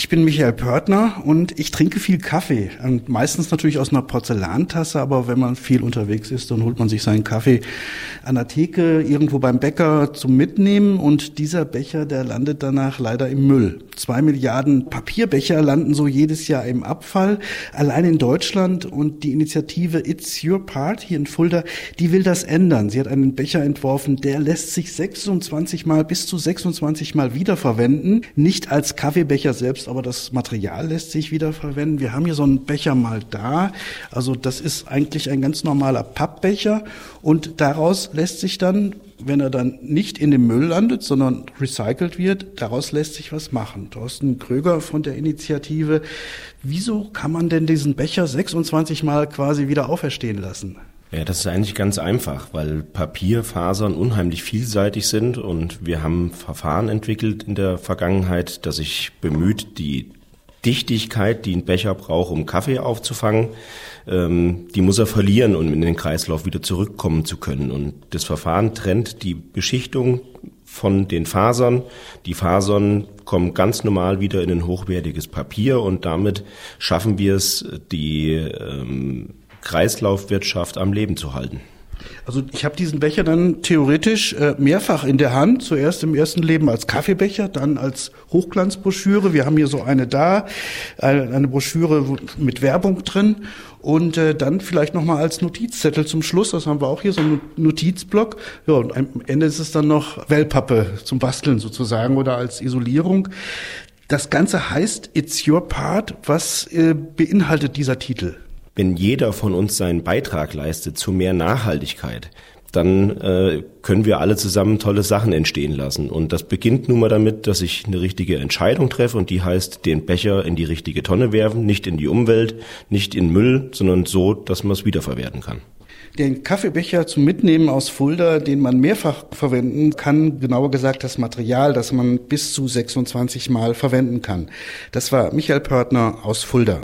Ich bin Michael Pörtner und ich trinke viel Kaffee. Und meistens natürlich aus einer Porzellantasse, aber wenn man viel unterwegs ist, dann holt man sich seinen Kaffee an der Theke, irgendwo beim Bäcker zum Mitnehmen und dieser Becher, der landet danach leider im Müll. Zwei Milliarden Papierbecher landen so jedes Jahr im Abfall, allein in Deutschland und die Initiative It's Your Part hier in Fulda, die will das ändern. Sie hat einen Becher entworfen, der lässt sich 26 mal bis zu 26 mal wiederverwenden, nicht als Kaffeebecher selbst, aber das Material lässt sich wiederverwenden. Wir haben hier so einen Becher mal da. Also das ist eigentlich ein ganz normaler Pappbecher und daraus lässt sich dann wenn er dann nicht in dem Müll landet, sondern recycelt wird, daraus lässt sich was machen. Thorsten Kröger von der Initiative. Wieso kann man denn diesen Becher 26 Mal quasi wieder auferstehen lassen? Ja, das ist eigentlich ganz einfach, weil Papierfasern unheimlich vielseitig sind und wir haben Verfahren entwickelt in der Vergangenheit, das sich bemüht, die Dichtigkeit, die ein Becher braucht, um Kaffee aufzufangen, ähm, die muss er verlieren, um in den Kreislauf wieder zurückkommen zu können. Und das Verfahren trennt die Beschichtung von den Fasern. Die Fasern kommen ganz normal wieder in ein hochwertiges Papier und damit schaffen wir es, die ähm, Kreislaufwirtschaft am Leben zu halten. Also ich habe diesen Becher dann theoretisch äh, mehrfach in der Hand. Zuerst im ersten Leben als Kaffeebecher, dann als Hochglanzbroschüre. Wir haben hier so eine da, eine, Broschüre mit Werbung drin und äh, dann vielleicht noch mal als Notizzettel zum Schluss. Das haben wir auch hier so einen Notizblock. Ja, und am Ende ist es dann noch Wellpappe zum Basteln sozusagen oder als Isolierung. Das Ganze heißt It's Your Part. Was äh, beinhaltet dieser Titel? Wenn jeder von uns seinen Beitrag leistet zu mehr Nachhaltigkeit, dann äh, können wir alle zusammen tolle Sachen entstehen lassen. Und das beginnt nun mal damit, dass ich eine richtige Entscheidung treffe und die heißt, den Becher in die richtige Tonne werfen, nicht in die Umwelt, nicht in Müll, sondern so, dass man es wiederverwerten kann. Den Kaffeebecher zum Mitnehmen aus Fulda, den man mehrfach verwenden kann, genauer gesagt das Material, das man bis zu 26 Mal verwenden kann. Das war Michael Pörtner aus Fulda.